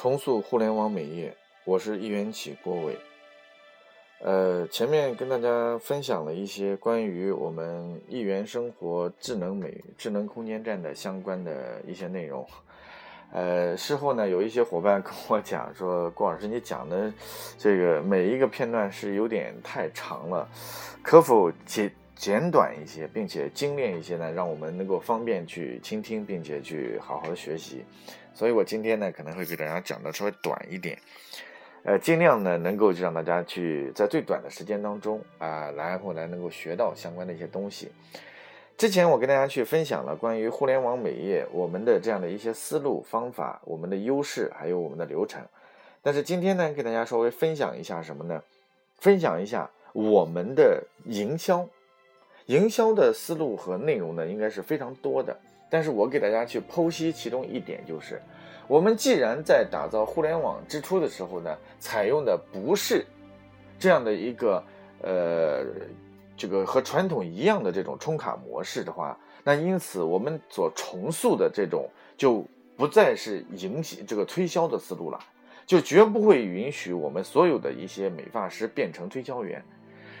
重塑互联网美业，我是一元起郭伟。呃，前面跟大家分享了一些关于我们一元生活智能美智能空间站的相关的一些内容。呃，事后呢，有一些伙伴跟我讲说，郭老师你讲的这个每一个片段是有点太长了，可否简简短一些，并且精炼一些呢？让我们能够方便去倾听，并且去好好的学习。所以我今天呢可能会给大家讲的稍微短一点，呃，尽量呢能够就让大家去在最短的时间当中啊，然后来能够学到相关的一些东西。之前我跟大家去分享了关于互联网美业我们的这样的一些思路方法、我们的优势还有我们的流程，但是今天呢给大家稍微分享一下什么呢？分享一下我们的营销，营销的思路和内容呢应该是非常多的。但是我给大家去剖析其中一点，就是我们既然在打造互联网之初的时候呢，采用的不是这样的一个呃这个和传统一样的这种充卡模式的话，那因此我们所重塑的这种就不再是营这个推销的思路了，就绝不会允许我们所有的一些美发师变成推销员。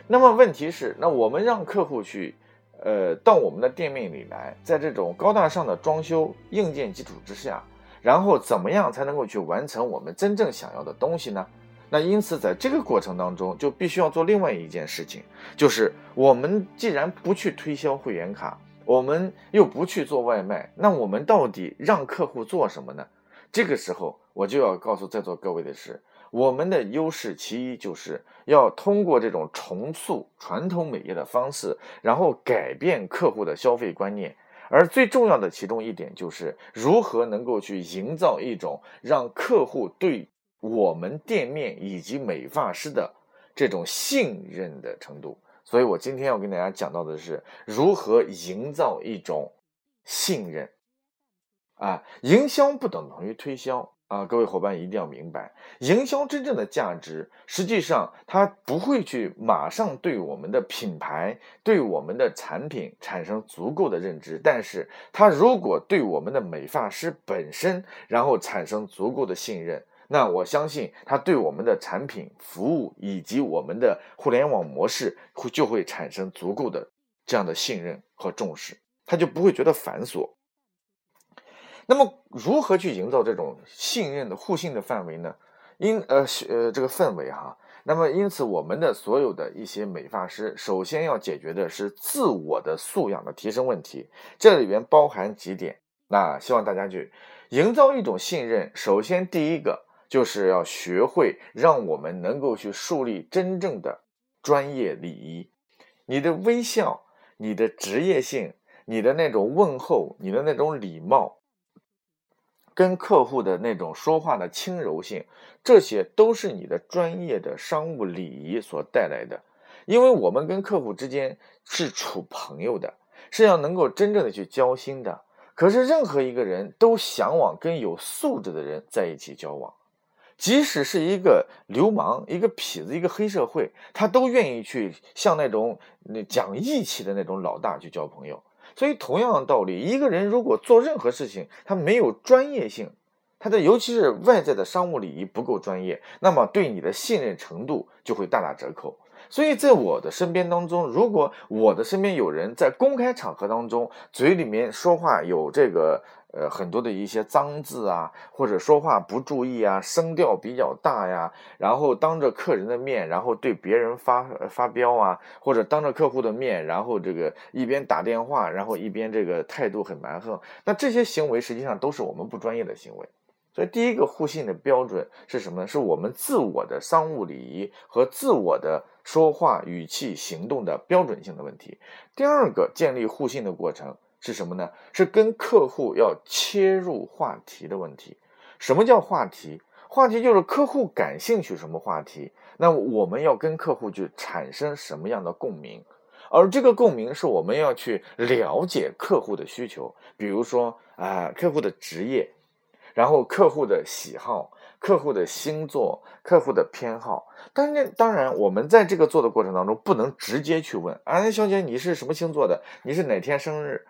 那么问题是，那我们让客户去。呃，到我们的店面里来，在这种高大上的装修硬件基础之下，然后怎么样才能够去完成我们真正想要的东西呢？那因此，在这个过程当中，就必须要做另外一件事情，就是我们既然不去推销会员卡，我们又不去做外卖，那我们到底让客户做什么呢？这个时候，我就要告诉在座各位的是。我们的优势其一就是要通过这种重塑传统美业的方式，然后改变客户的消费观念。而最重要的其中一点就是如何能够去营造一种让客户对我们店面以及美发师的这种信任的程度。所以我今天要跟大家讲到的是如何营造一种信任。啊，营销不等同于推销。啊，各位伙伴一定要明白，营销真正的价值，实际上它不会去马上对我们的品牌、对我们的产品产生足够的认知，但是它如果对我们的美发师本身，然后产生足够的信任，那我相信它对我们的产品、服务以及我们的互联网模式会就会产生足够的这样的信任和重视，他就不会觉得繁琐。那么，如何去营造这种信任的互信的范围呢？因呃呃这个氛围哈。那么，因此我们的所有的一些美发师，首先要解决的是自我的素养的提升问题。这里边包含几点，那希望大家去营造一种信任。首先，第一个就是要学会让我们能够去树立真正的专业礼仪。你的微笑，你的职业性，你的那种问候，你的那种礼貌。跟客户的那种说话的轻柔性，这些都是你的专业的商务礼仪所带来的。因为我们跟客户之间是处朋友的，是要能够真正的去交心的。可是任何一个人都向往跟有素质的人在一起交往，即使是一个流氓、一个痞子、一个黑社会，他都愿意去向那种那讲义气的那种老大去交朋友。所以，同样的道理，一个人如果做任何事情，他没有专业性，他的尤其是外在的商务礼仪不够专业，那么对你的信任程度就会大打折扣。所以在我的身边当中，如果我的身边有人在公开场合当中嘴里面说话有这个。呃，很多的一些脏字啊，或者说话不注意啊，声调比较大呀，然后当着客人的面，然后对别人发发飙啊，或者当着客户的面，然后这个一边打电话，然后一边这个态度很蛮横，那这些行为实际上都是我们不专业的行为。所以第一个互信的标准是什么呢？是我们自我的商务礼仪和自我的说话语气、行动的标准性的问题。第二个建立互信的过程。是什么呢？是跟客户要切入话题的问题。什么叫话题？话题就是客户感兴趣什么话题，那我们要跟客户去产生什么样的共鸣？而这个共鸣是我们要去了解客户的需求，比如说啊，客户的职业，然后客户的喜好、客户的星座、客户的偏好。当然，当然，我们在这个做的过程当中，不能直接去问啊，小姐你是什么星座的？你是哪天生日？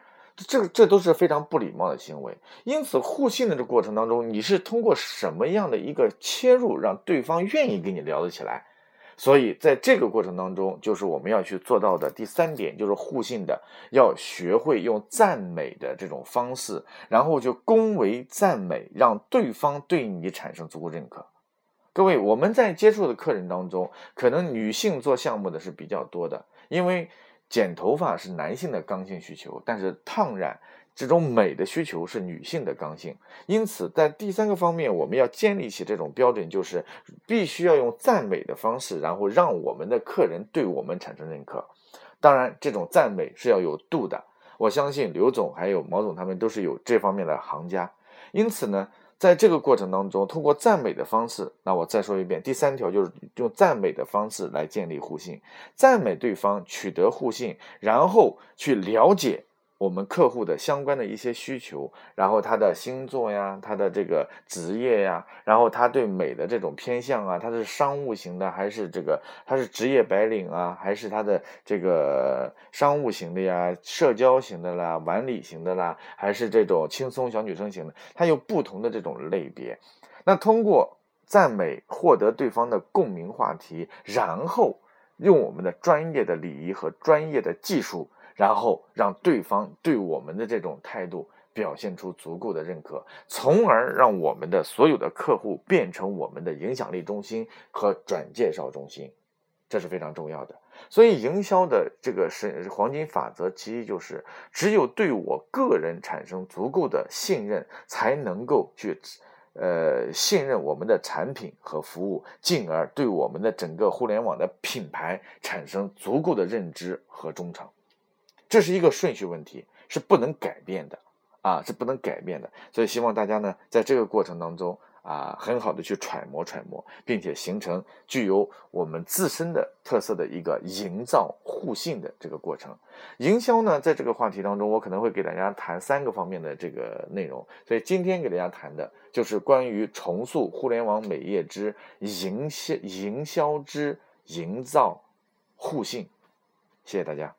这这都是非常不礼貌的行为。因此，互信的这过程当中，你是通过什么样的一个切入，让对方愿意跟你聊得起来？所以，在这个过程当中，就是我们要去做到的第三点，就是互信的，要学会用赞美的这种方式，然后就恭维赞美，让对方对你产生足够认可。各位，我们在接触的客人当中，可能女性做项目的是比较多的，因为剪头发是男性的刚性需求，但是烫染。这种美的需求是女性的刚性，因此在第三个方面，我们要建立起这种标准，就是必须要用赞美的方式，然后让我们的客人对我们产生认可。当然，这种赞美是要有度的。我相信刘总还有毛总他们都是有这方面的行家。因此呢，在这个过程当中，通过赞美的方式，那我再说一遍，第三条就是用赞美的方式来建立互信，赞美对方，取得互信，然后去了解。我们客户的相关的一些需求，然后他的星座呀，他的这个职业呀，然后他对美的这种偏向啊，他是商务型的还是这个他是职业白领啊，还是他的这个商务型的呀，社交型的啦，晚礼型的啦，还是这种轻松小女生型的，他有不同的这种类别。那通过赞美获得对方的共鸣话题，然后用我们的专业的礼仪和专业的技术。然后让对方对我们的这种态度表现出足够的认可，从而让我们的所有的客户变成我们的影响力中心和转介绍中心，这是非常重要的。所以，营销的这个是黄金法则，其一就是只有对我个人产生足够的信任，才能够去，呃，信任我们的产品和服务，进而对我们的整个互联网的品牌产生足够的认知和忠诚。这是一个顺序问题，是不能改变的，啊，是不能改变的。所以希望大家呢，在这个过程当中啊，很好的去揣摩揣摩，并且形成具有我们自身的特色的一个营造互信的这个过程。营销呢，在这个话题当中，我可能会给大家谈三个方面的这个内容。所以今天给大家谈的就是关于重塑互联网美业之营销、营销之营造互信。谢谢大家。